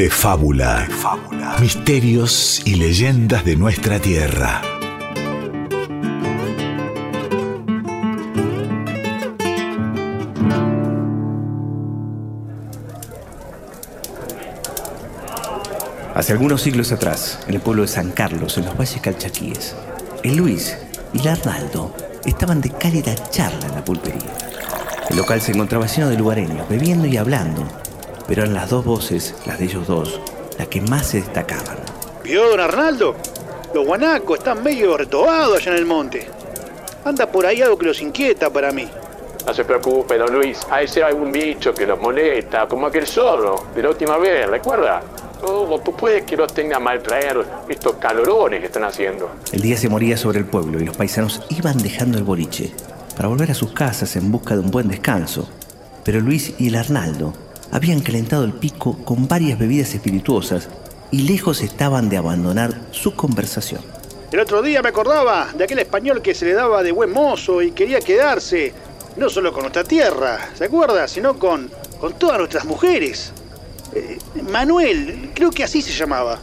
de fábula. Misterios y leyendas de nuestra tierra. Hace algunos siglos atrás, en el pueblo de San Carlos, en los valles calchaquíes, el Luis y el Arnaldo estaban de cálida charla en la pulpería. El local se encontraba lleno de lugareños, bebiendo y hablando, pero eran las dos voces, las de ellos dos, las que más se destacaban. ¿Vio, don Arnaldo? Los guanacos están medio retobados allá en el monte. Anda por ahí algo que los inquieta para mí. No se preocupe, don Luis. Hay ser algún bicho que los molesta, como aquel zorro de la última vez, ¿recuerda? Oh, puede que los tenga mal traer estos calorones que están haciendo. El día se moría sobre el pueblo y los paisanos iban dejando el boliche para volver a sus casas en busca de un buen descanso. Pero Luis y el Arnaldo habían calentado el pico con varias bebidas espirituosas y lejos estaban de abandonar su conversación. El otro día me acordaba de aquel español que se le daba de buen mozo y quería quedarse, no solo con nuestra tierra, ¿se acuerda? Sino con, con todas nuestras mujeres. Eh, Manuel, creo que así se llamaba.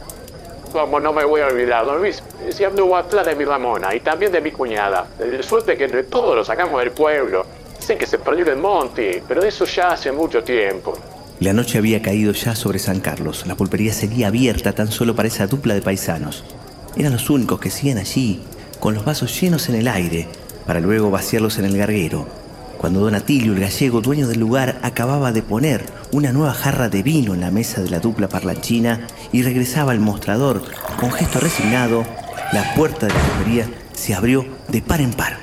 Como no me voy a olvidar, don Luis, se anduvo atrás de mi Ramona y también de mi cuñada. De suerte que entre todos lo sacamos del pueblo. Sé que se perdió en el monte, pero eso ya hace mucho tiempo. La noche había caído ya sobre San Carlos. La pulpería seguía abierta tan solo para esa dupla de paisanos. Eran los únicos que siguen allí, con los vasos llenos en el aire, para luego vaciarlos en el garguero, cuando don Atilio, el gallego, dueño del lugar, acababa de poner una nueva jarra de vino en la mesa de la dupla parlanchina y regresaba al mostrador, con gesto resignado, la puerta de la pulpería se abrió de par en par.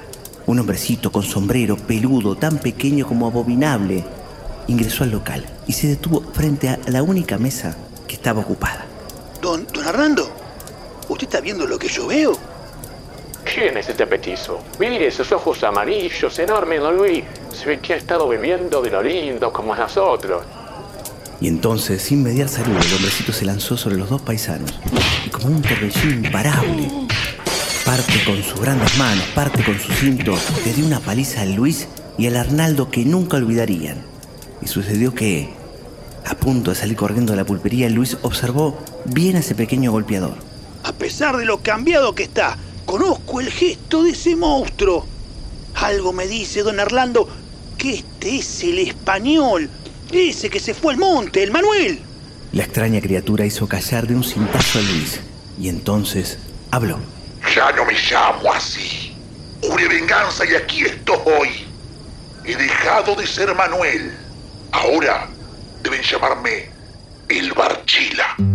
Un hombrecito con sombrero peludo, tan pequeño como abominable, ingresó al local y se detuvo frente a la única mesa que estaba ocupada. Don, don Hernando, ¿usted está viendo lo que yo veo? ¿Quién es este petizo? Mire esos ojos amarillos, enormes, don Luis. Se ve que ha estado bebiendo de lo lindo como nosotros. Y entonces, sin mediar saludo, el hombrecito se lanzó sobre los dos paisanos y como un torbellino imparable, parte con sus grandes manos, parte con su cinto, le dio una paliza al Luis y al Arnaldo que nunca olvidarían. Y sucedió que, a punto de salir corriendo de la pulpería, Luis observó bien a ese pequeño golpeador. A pesar de lo cambiado que está, conozco el gesto de ese monstruo. Algo me dice, don Orlando, que este es el español, ese que se fue al monte, el Manuel. La extraña criatura hizo callar de un cintazo a Luis y entonces habló. Ya no me llamo así. Juré venganza y aquí estoy. He dejado de ser Manuel. Ahora deben llamarme el Barchila.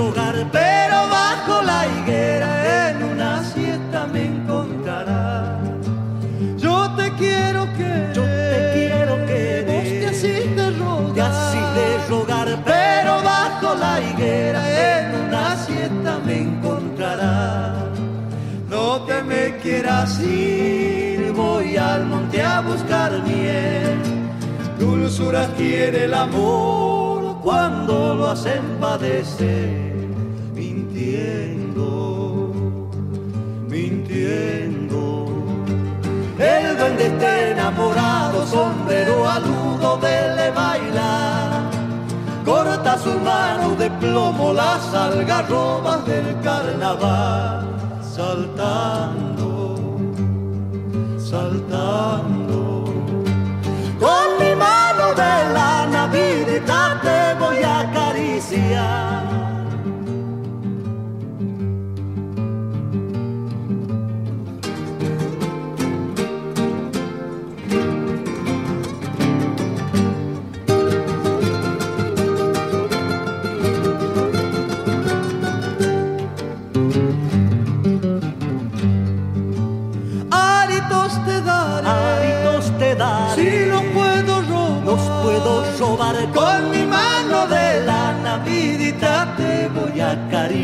Pero bajo la higuera en una siesta me encontrarás. Yo te quiero querer. Yo te quiero Vos querer. te haces de rogar. Te haces de rogar, Pero bajo la higuera en una siesta me encontrarás. No te me quieras ir, voy al monte a buscar miel. Dulzura quiere el amor cuando lo hacen padecer, Duende está enamorado, sombrero aludo de bailar. Corta su mano de plomo las algarrobas del carnaval, saltando, saltando.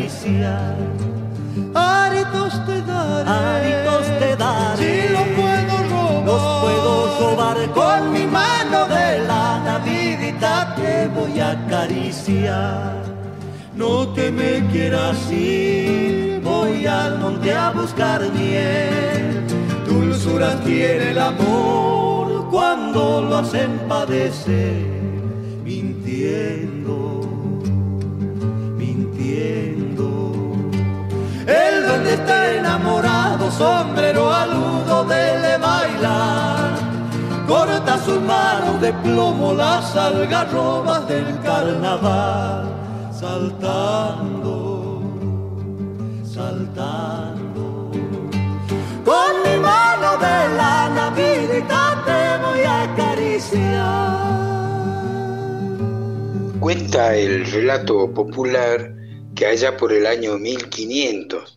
Acariciar. aritos te daré. Aritos te daré. Si los puedo robar, Los puedo robar con mi mano de lana, vidita te voy a acariciar. No te me quieras ir, voy al monte a buscar miel. Dulzuras tiene el amor cuando lo hacen padecer, mintiendo. Enamorado, sombrero aludo de bailar. Corta sus manos de plomo las algarrobas del carnaval, saltando, saltando. Con mi mano de lana, vidita, te voy a acariciar. Cuenta el relato popular que allá por el año 1500,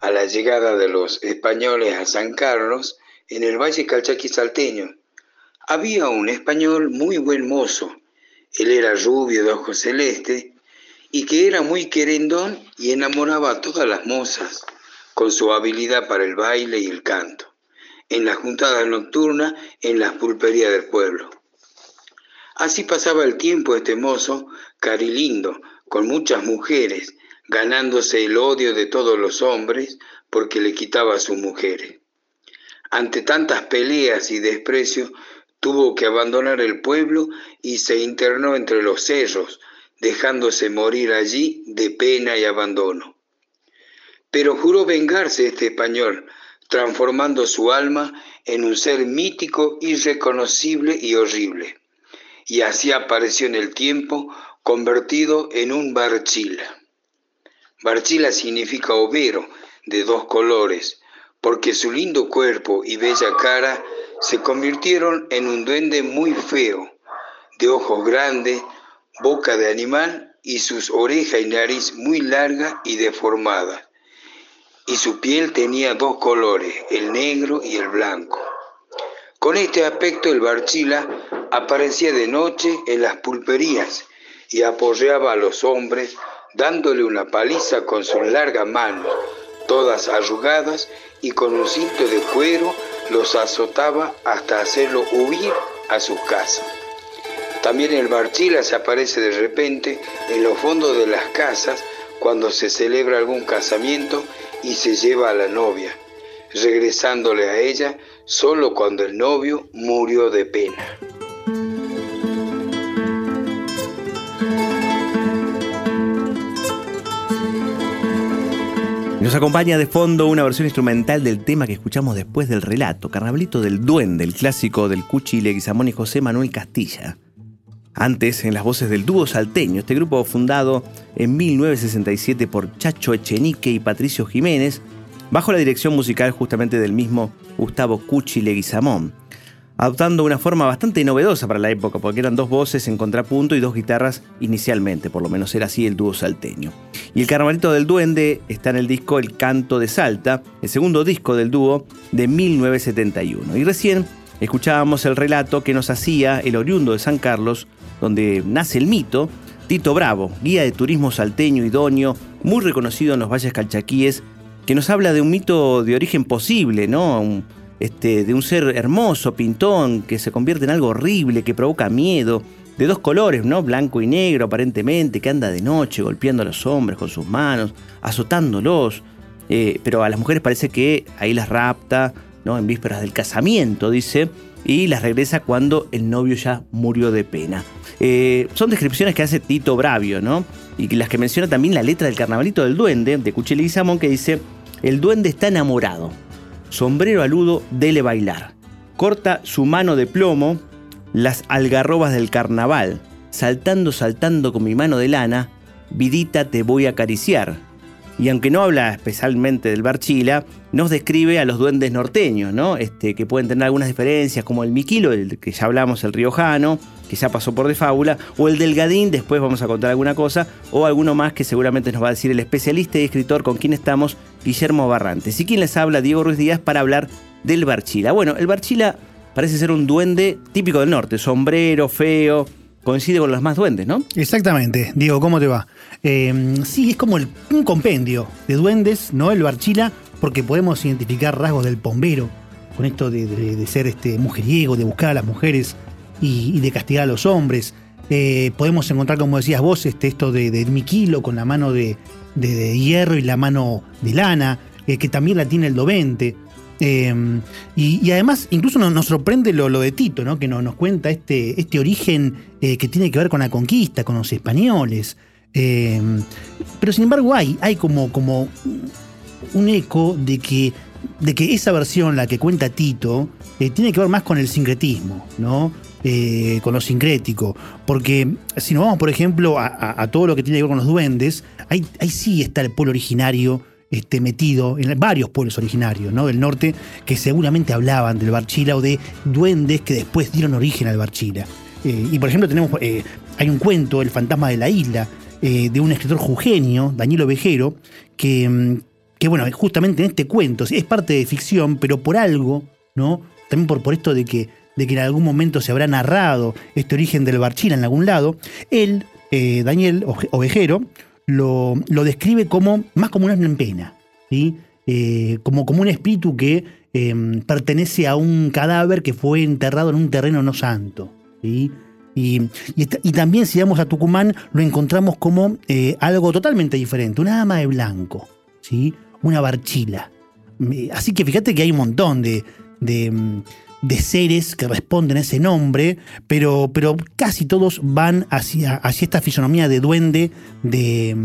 a la llegada de los españoles a San Carlos, en el Valle Calchaquí salteño, había un español muy buen mozo. Él era rubio de ojos celestes y que era muy querendón y enamoraba a todas las mozas con su habilidad para el baile y el canto, en las juntadas nocturnas, en las pulperías del pueblo. Así pasaba el tiempo este mozo, carilindo, con muchas mujeres, ganándose el odio de todos los hombres porque le quitaba a sus mujeres. Ante tantas peleas y desprecios, tuvo que abandonar el pueblo y se internó entre los cerros, dejándose morir allí de pena y abandono. Pero juró vengarse este español, transformando su alma en un ser mítico, irreconocible y horrible. Y así apareció en el tiempo convertido en un barchila. Barchila significa overo, de dos colores, porque su lindo cuerpo y bella cara se convirtieron en un duende muy feo, de ojos grandes, boca de animal y sus orejas y nariz muy larga y deformada. Y su piel tenía dos colores, el negro y el blanco. Con este aspecto el Barchila aparecía de noche en las pulperías y aporreaba a los hombres dándole una paliza con sus largas manos, todas arrugadas y con un cinto de cuero los azotaba hasta hacerlo huir a sus casas. También el Barchila se aparece de repente en los fondos de las casas cuando se celebra algún casamiento y se lleva a la novia, regresándole a ella solo cuando el novio murió de pena. Nos acompaña de fondo una versión instrumental del tema que escuchamos después del relato, Carnavalito del Duende, el clásico del Cuchi Leguizamón y José Manuel Castilla. Antes, en las voces del dúo salteño, este grupo fundado en 1967 por Chacho Echenique y Patricio Jiménez, bajo la dirección musical justamente del mismo Gustavo Cuchi Leguizamón, adoptando una forma bastante novedosa para la época, porque eran dos voces en contrapunto y dos guitarras inicialmente, por lo menos era así el dúo salteño. Y el Carnavalito del Duende está en el disco El Canto de Salta, el segundo disco del dúo de 1971. Y recién escuchábamos el relato que nos hacía el oriundo de San Carlos, donde nace el mito, Tito Bravo, guía de turismo salteño idóneo, muy reconocido en los valles calchaquíes, que nos habla de un mito de origen posible, ¿no? Este, de un ser hermoso, pintón, que se convierte en algo horrible, que provoca miedo, de dos colores, ¿no? Blanco y negro aparentemente, que anda de noche golpeando a los hombres con sus manos, azotándolos, eh, pero a las mujeres parece que ahí las rapta, ¿no? En vísperas del casamiento, dice, y las regresa cuando el novio ya murió de pena. Eh, son descripciones que hace Tito Bravio, ¿no? Y las que menciona también la letra del Carnavalito del Duende, de Samón, que dice, el duende está enamorado, sombrero aludo, dele bailar. Corta su mano de plomo, las algarrobas del carnaval, saltando, saltando con mi mano de lana, vidita te voy a acariciar. Y aunque no habla especialmente del Barchila, nos describe a los duendes norteños, ¿no? Este, que pueden tener algunas diferencias, como el Miquilo, el que ya hablamos, el riojano, que ya pasó por de fábula, o el Delgadín, después vamos a contar alguna cosa, o alguno más que seguramente nos va a decir el especialista y escritor con quien estamos, Guillermo Barrantes. Y quien les habla, Diego Ruiz Díaz, para hablar del Barchila. Bueno, el Barchila parece ser un duende típico del norte, sombrero, feo, coincide con los más duendes, ¿no? Exactamente. Diego, ¿cómo te va? Eh, sí, es como un compendio de duendes, ¿no? El Barchila, porque podemos identificar rasgos del pombero, con esto de, ser este mujeriego, de buscar a las mujeres y, de castigar a los hombres. Eh, podemos encontrar, como decías vos, este, esto de, de Miquilo con la mano de hierro y la mano de lana, eh, que también la tiene el Dovente. Eh, y, además, incluso nos, sorprende lo, de Tito, ¿no? que nos, nos cuenta este, este origen eh, que tiene que ver con la conquista, con los españoles. Eh, pero sin embargo, hay, hay como, como un eco de que, de que esa versión, la que cuenta Tito, eh, tiene que ver más con el sincretismo, ¿no? Eh, con lo sincrético. Porque si nos vamos, por ejemplo, a todo lo que tiene que ver con los duendes, ahí, ahí sí está el pueblo originario este, metido en varios pueblos originarios ¿no? del norte que seguramente hablaban del Barchila o de duendes que después dieron origen al Barchila. Eh, y por ejemplo tenemos, eh, hay un cuento, El fantasma de la isla, eh, de un escritor jujeño, Daniel Ovejero, que, mm, que bueno, justamente en este cuento, es parte de ficción, pero por algo, ¿no? También por, por esto de que, de que en algún momento se habrá narrado este origen del Barchila en algún lado, él, Daniel Ovejero, lo, lo describe como más como un alma en pena, ¿sí? Eh, como, como un espíritu que eh, pertenece a un cadáver que fue enterrado en un terreno no santo. Y, y y también si vamos a Tucumán lo encontramos como eh, algo totalmente diferente, una dama de blanco, ¿sí? una barchila. Eh, Así que fíjate que hay un montón de, de, mm, de seres que responden a ese nombre, pero, pero casi todos van hacia, hacia esta fisonomía de duende de,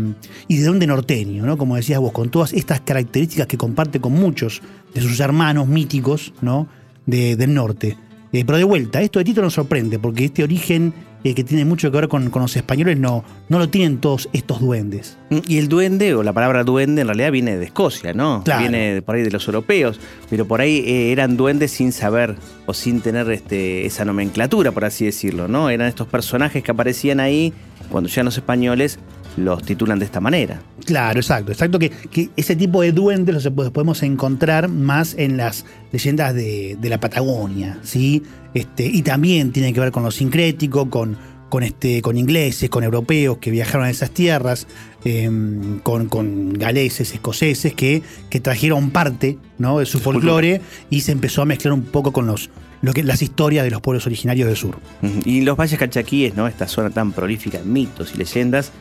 y de duende norteño, ¿no? como decías vos, con todas estas características que comparte con muchos de sus hermanos míticos ¿no? de- del norte. Eh, pero de vuelta, esto de Tito nos sorprende, porque este origen eh, que tiene mucho que ver con, con los españoles no, no lo tienen todos estos duendes. Y el duende, o la palabra duende, en realidad viene de Escocia, ¿no? Claro. Viene por ahí de los europeos, pero por ahí eh, eran duendes sin saber o sin tener este, esa nomenclatura, por así decirlo, ¿no? Eran estos personajes que aparecían ahí, cuando llegan los españoles, los titulan de esta manera. Claro, exacto, exacto, que, que ese tipo de duendes los pod- podemos encontrar más en las leyendas de, de la Patagonia, ¿sí? Este, y también tiene que ver con lo sincrético, con, con, este, con ingleses, con europeos que viajaron a esas tierras, em, con, con galeses, escoceses, que, que trajeron parte ¿no? de su folclore y se empezó a mezclar un poco con los, lo que, las historias de los pueblos originarios del sur. Y los valles calchaquíes, ¿no? Esta zona tan prolífica en mitos y leyendas.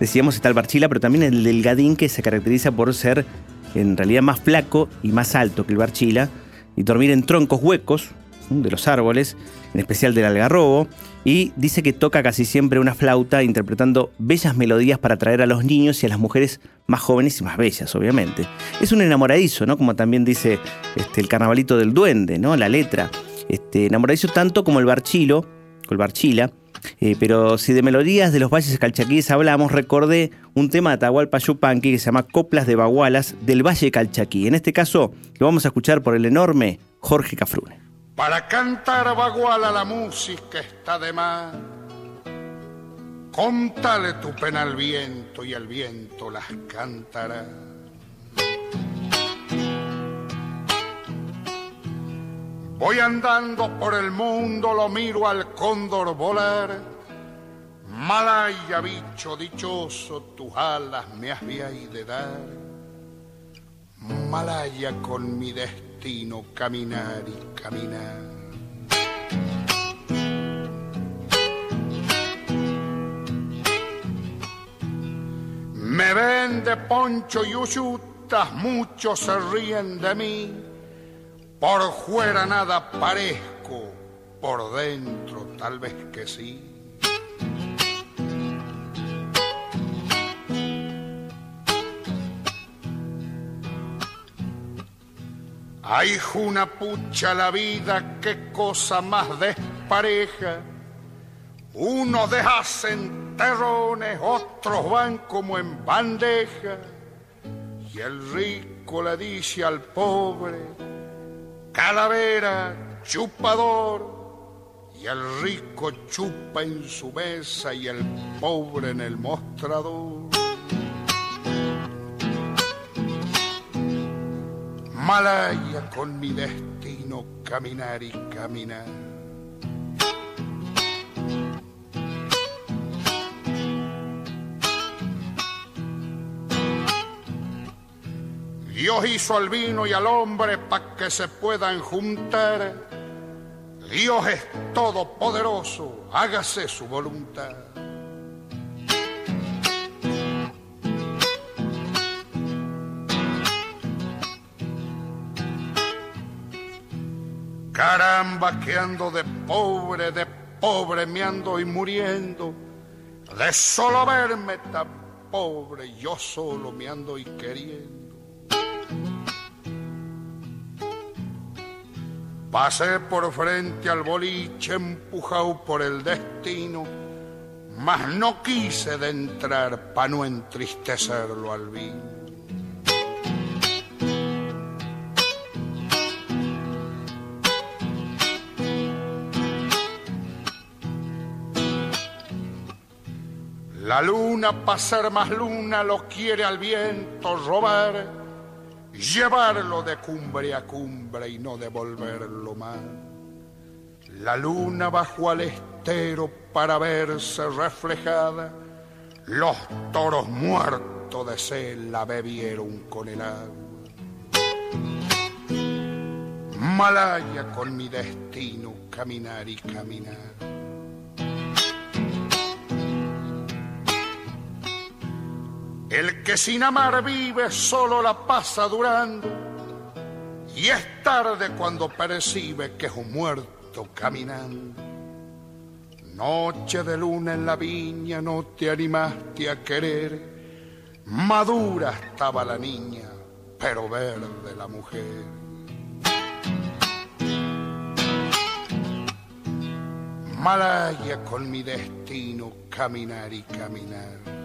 Decíamos está el Barchila, pero también el del Gadín, que se caracteriza por ser en realidad más flaco y más alto que el Barchila, y dormir en troncos huecos de los árboles, en especial del algarrobo, y dice que toca casi siempre una flauta interpretando bellas melodías para atraer a los niños y a las mujeres más jóvenes y más bellas, obviamente. Es un enamoradizo, ¿no? Como también dice este, el carnavalito del duende, ¿no? La letra. Este, enamoradizo tanto como el barchilo, el barchila. Eh, pero si de melodías de los valles calchaquíes hablamos, recordé un tema de Atahualpa Yupanqui que se llama Coplas de Bagualas del Valle Calchaquí. En este caso, lo vamos a escuchar por el enorme Jorge Cafrune. Para cantar Baguala la música está de más. Contale tu pena al viento y el viento las cantará. Voy andando por el mundo, lo miro al cóndor volar. Malaya, bicho dichoso, tus alas me has de dar. Malaya con mi destino caminar y caminar. Me ven de poncho y uyutas, muchos se ríen de mí. Por fuera nada parezco, por dentro tal vez que sí. Ay, una pucha la vida, qué cosa más despareja. Unos deshacen terrones, otros van como en bandeja. Y el rico le dice al pobre, calavera, chupador. Y el rico chupa en su mesa y el pobre en el mostrador. malaya con mi destino caminar y caminar. Dios hizo al vino y al hombre para que se puedan juntar. Dios es todopoderoso, hágase su voluntad. Caramba, que ando de pobre, de pobre me ando y muriendo. De solo verme tan pobre, yo solo me ando y queriendo. Pasé por frente al boliche empujado por el destino, mas no quise de entrar pa' no entristecerlo al vino. La luna, para ser más luna, lo quiere al viento robar, llevarlo de cumbre a cumbre y no devolverlo más. La luna bajó al estero para verse reflejada, los toros muertos de sed la bebieron con el agua. Malaya con mi destino, caminar y caminar. El que sin amar vive solo la pasa durando y es tarde cuando percibe que es un muerto caminando. Noche de luna en la viña no te animaste a querer, madura estaba la niña, pero verde la mujer. Malaya con mi destino, caminar y caminar.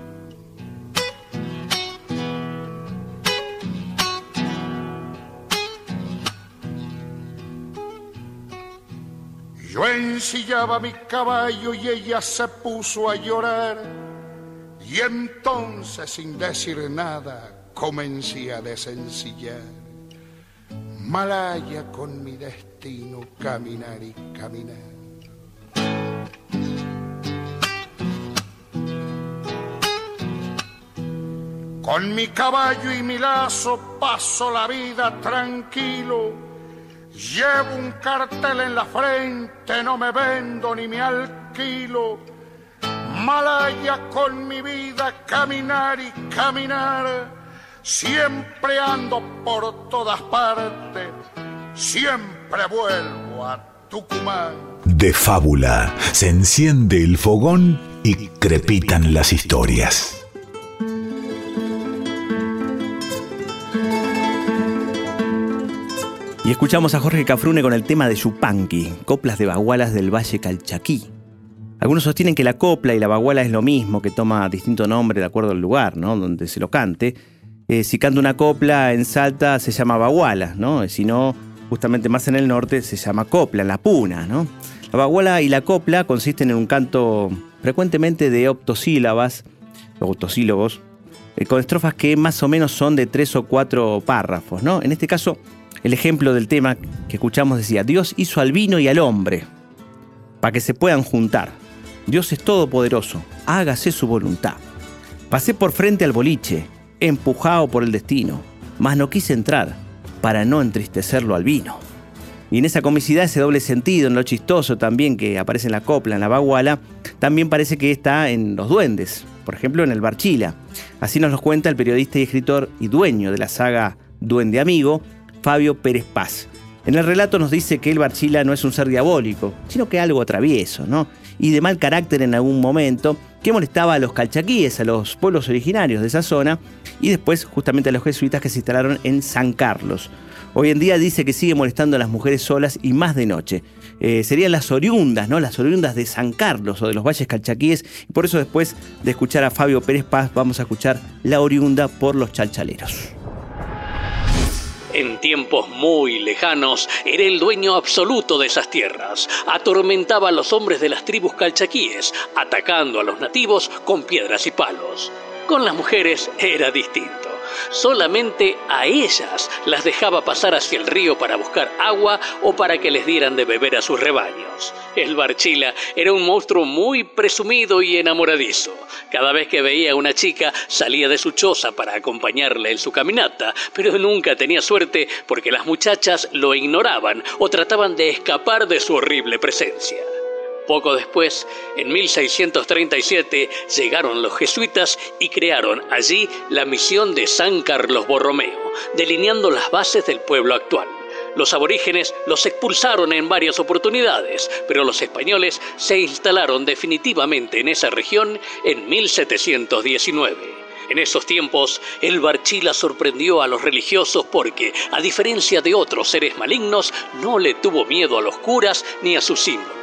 Yo ensillaba mi caballo y ella se puso a llorar. Y entonces, sin decir nada, comencé a desencillar. Malaya con mi destino, caminar y caminar. Con mi caballo y mi lazo paso la vida tranquilo Llevo un cartel en la frente, no me vendo ni me alquilo. Malaya con mi vida, caminar y caminar. Siempre ando por todas partes, siempre vuelvo a Tucumán. De fábula, se enciende el fogón y crepitan las historias. Y escuchamos a Jorge Cafrune con el tema de Yupanqui, coplas de bagualas del Valle Calchaquí. Algunos sostienen que la copla y la baguala es lo mismo, que toma distinto nombre de acuerdo al lugar, ¿no? Donde se lo cante. Eh, si canta una copla en Salta se llama baguala, ¿no? Si no, justamente más en el norte se llama copla, en la puna, ¿no? La baguala y la copla consisten en un canto frecuentemente de octosílabas, octosílabos, eh, con estrofas que más o menos son de tres o cuatro párrafos, ¿no? En este caso, el ejemplo del tema que escuchamos decía, Dios hizo al vino y al hombre para que se puedan juntar. Dios es todopoderoso, hágase su voluntad. Pasé por frente al boliche, empujado por el destino, mas no quise entrar para no entristecerlo al vino. Y en esa comicidad, ese doble sentido, en lo chistoso también que aparece en la copla, en la baguala, también parece que está en los duendes, por ejemplo en el Barchila. Así nos lo cuenta el periodista y escritor y dueño de la saga Duende Amigo, Fabio Pérez Paz. En el relato nos dice que el Barchila no es un ser diabólico, sino que algo travieso, ¿no? Y de mal carácter en algún momento, que molestaba a los calchaquíes, a los pueblos originarios de esa zona, y después justamente a los jesuitas que se instalaron en San Carlos. Hoy en día dice que sigue molestando a las mujeres solas y más de noche. Eh, serían las oriundas, ¿no? Las oriundas de San Carlos o de los valles calchaquíes. Y por eso después de escuchar a Fabio Pérez Paz, vamos a escuchar la oriunda por los chalchaleros. En tiempos muy lejanos era el dueño absoluto de esas tierras. Atormentaba a los hombres de las tribus calchaquíes, atacando a los nativos con piedras y palos. Con las mujeres era distinto. Solamente a ellas las dejaba pasar hacia el río para buscar agua o para que les dieran de beber a sus rebaños. El Barchila era un monstruo muy presumido y enamoradizo. Cada vez que veía a una chica salía de su choza para acompañarla en su caminata, pero nunca tenía suerte porque las muchachas lo ignoraban o trataban de escapar de su horrible presencia. Poco después, en 1637, llegaron los jesuitas y crearon allí la misión de San Carlos Borromeo, delineando las bases del pueblo actual. Los aborígenes los expulsaron en varias oportunidades, pero los españoles se instalaron definitivamente en esa región en 1719. En esos tiempos, el Barchila sorprendió a los religiosos porque, a diferencia de otros seres malignos, no le tuvo miedo a los curas ni a sus símbolos.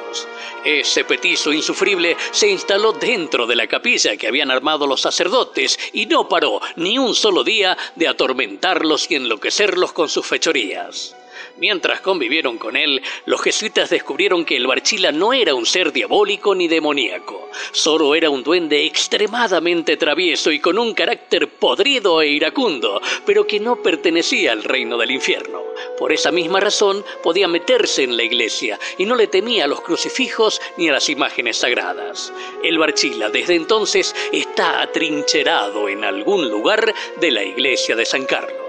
Ese petizo insufrible se instaló dentro de la capilla que habían armado los sacerdotes y no paró ni un solo día de atormentarlos y enloquecerlos con sus fechorías. Mientras convivieron con él, los jesuitas descubrieron que el Barchila no era un ser diabólico ni demoníaco, solo era un duende extremadamente travieso y con un carácter podrido e iracundo, pero que no pertenecía al reino del infierno. Por esa misma razón podía meterse en la iglesia y no le temía a los crucifijos ni a las imágenes sagradas. El Barchila desde entonces está atrincherado en algún lugar de la iglesia de San Carlos.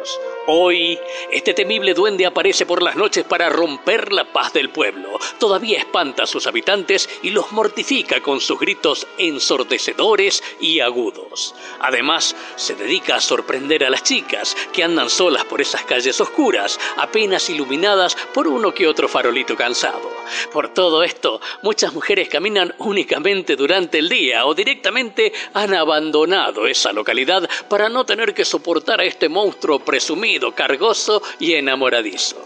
Hoy, este temible duende aparece por las noches para romper la paz del pueblo. Todavía espanta a sus habitantes y los mortifica con sus gritos ensordecedores y agudos. Además, se dedica a sorprender a las chicas que andan solas por esas calles oscuras, apenas iluminadas por uno que otro farolito cansado. Por todo esto, muchas mujeres caminan únicamente durante el día o directamente han abandonado esa localidad para no tener que soportar a este monstruo presumido cargoso y enamoradizo.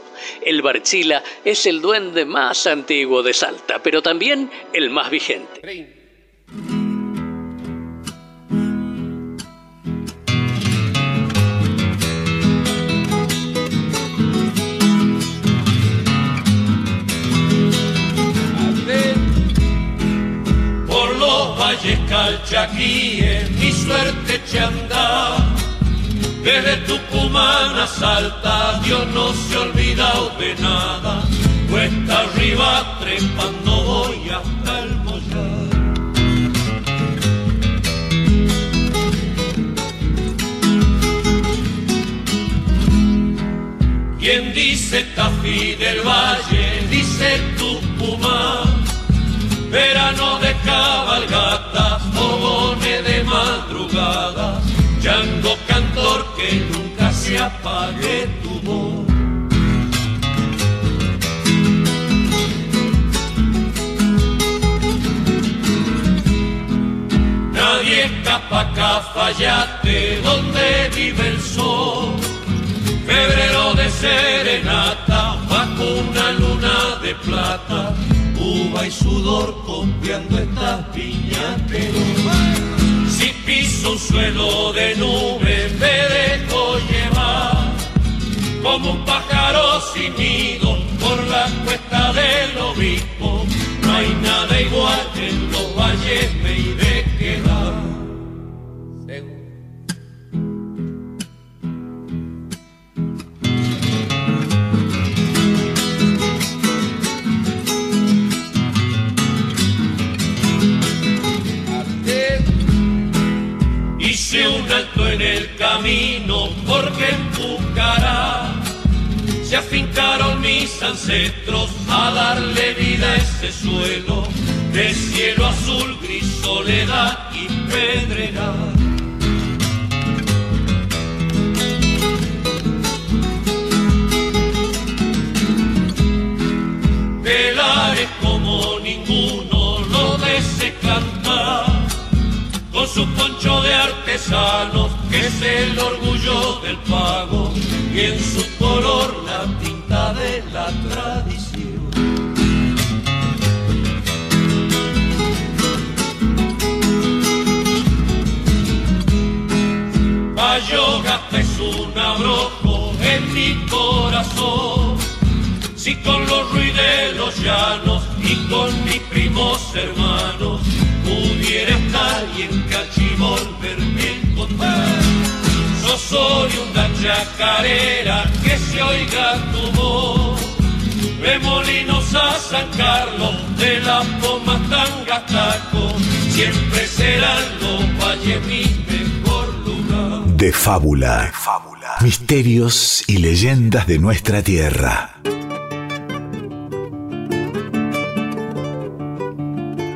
El Barchila es el duende más antiguo de Salta, pero también el más vigente. Por los valles calchaquíes mi suerte te anda desde Tucumán a Salta, Dios no se ha olvidado de nada. Cuesta arriba trepando voy hasta el mollar. Quien dice Tafí del Valle, dice Tucumán. Verano de cabalgatas, fogones de madrugada Chango cantor que nunca se apague tu voz. Nadie escapa acá, fallate donde vive el sol. Febrero de serenata, bajo una luna de plata, uva y sudor copiando estas viñas si piso un suelo de nube me dejo llevar como un pájaro sin nido por la cuesta del obispo. No hay nada igual en los valles me iré se afincaron mis ancestros a darle vida a ese suelo de cielo azul, gris, soledad y pedregal. Velares como ninguno lo de cantar con su poncho de artesanos, que es el orgullo del pago, y en su color la tradición. Bayogata es un abrojo en mi corazón, si con los ruidos de los llanos y con mis primos hermanos pudiera estar y en Cachi volverme a encontrar. yo soy una chacarera, que se oiga tu voz. De Molinos a San Carlos, de la Poma Tangataco, siempre serán los valles mi mejor lugar. De fábula. Misterios y leyendas de nuestra tierra.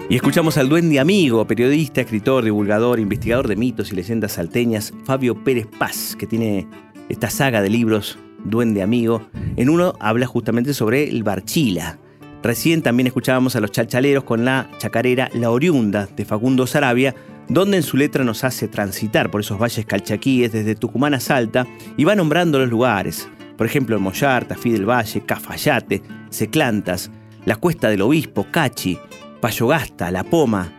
Y escuchamos al duende amigo, periodista, escritor, divulgador, investigador de mitos y leyendas salteñas, Fabio Pérez Paz, que tiene esta saga de libros, Duende Amigo. En uno habla justamente sobre el Barchila. Recién también escuchábamos a los chalchaleros con la chacarera La Oriunda de Facundo Sarabia, donde en su letra nos hace transitar por esos valles calchaquíes desde Tucumán a Salta y va nombrando los lugares. Por ejemplo, Mollar, Tafí del Valle, Cafayate, Seclantas, la Cuesta del Obispo, Cachi, Payogasta, La Poma,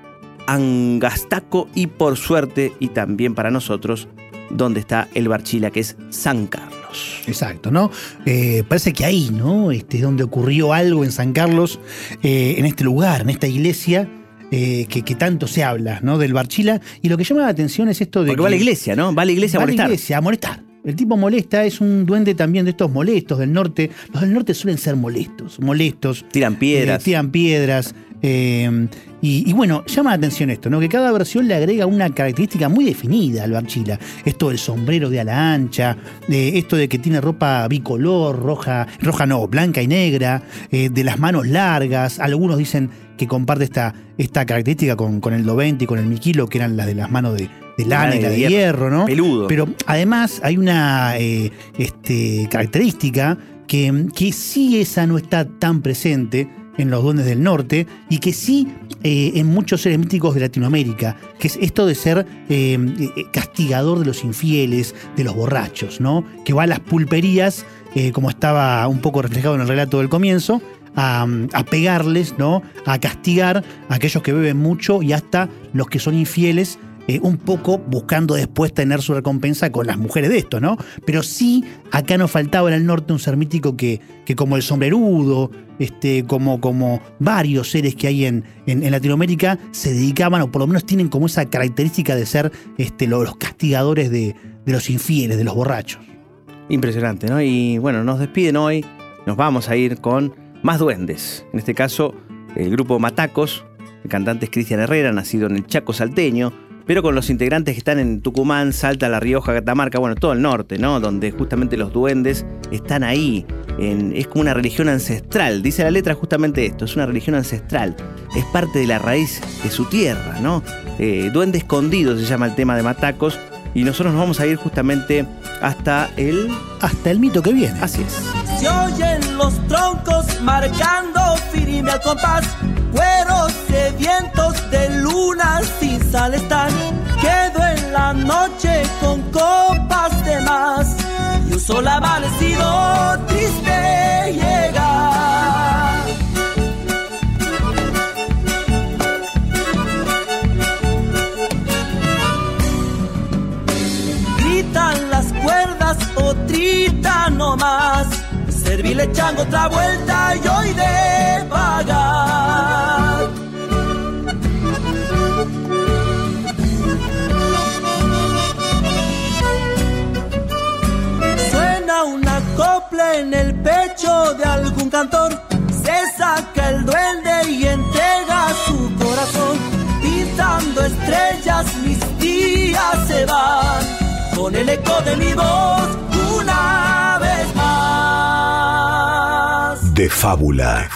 Angastaco y por suerte, y también para nosotros, donde está el Barchila, que es San Carlos. Exacto, ¿no? Eh, parece que ahí, ¿no? Este, donde ocurrió algo en San Carlos, eh, en este lugar, en esta iglesia. eh, que, que tanto se habla, ¿no? Del Barchila. Y lo que llama la atención es esto de. Porque que- va a la iglesia, ¿no? Va a la iglesia a va a la molestar. iglesia a molestar. El tipo molesta, es un duende también de estos molestos del norte. Los del norte suelen ser molestos, molestos. Tiran piedras. Eh, tiran piedras. Eh, y, y bueno, llama la atención esto, ¿no? Que cada versión le agrega una característica muy definida al Barchila. Esto del sombrero de ala ancha, de esto de que tiene ropa bicolor, roja, roja no, blanca y negra, eh, de las manos largas. Algunos dicen que comparte esta, esta característica con, con el Dovente y con el Miquilo, que eran las de las manos de, de lana y la de hierro, ¿no? Peludo. Pero además hay una eh, este, característica que, que sí esa no está tan presente en los duendes del norte y que sí eh, en muchos seres místicos de Latinoamérica, que es esto de ser eh, eh, castigador de los infieles, de los borrachos, ¿no? Que va a las pulperías, como estaba un poco reflejado en el relato del comienzo, a, a pegarles, ¿no? A castigar a aquellos que beben mucho y hasta los que son infieles eh, un poco buscando después tener su recompensa con las mujeres de esto, ¿no? Pero sí, acá nos faltaba en el norte un ser mítico que, que como el sombrerudo, este, como, como varios seres que hay en, en, Latinoamérica, se dedicaban, o por lo menos tienen como esa característica de ser este, lo- los castigadores de, de los infieles, de los borrachos. Impresionante, ¿no? Y bueno, nos despiden hoy. Nos vamos a ir con más duendes. En este caso, el grupo Matacos. El cantante es Cristian Herrera, nacido en el Chaco salteño, pero con los integrantes que están en Tucumán, Salta, La Rioja, Catamarca, bueno, todo el norte, ¿no? Donde justamente los duendes están ahí. En- es como una religión ancestral. Dice la letra justamente esto: es una religión ancestral. Es parte de la raíz de su tierra, ¿no? Eh, Duende escondido se llama el tema de Matacos. Y nosotros nos vamos a ir justamente hasta el. Hasta el mito que viene. Así es. Se oyen los troncos marcando firme al compás. Cueros sedientos de luna sin sal están. Quedo en la noche con copas de más. Y un sol amanecido triste llega. Gritan las cuerdas o tritan nomás. Servile echando otra vuelta y hoy de Con el eco de mi voz, una vez más. De fábula.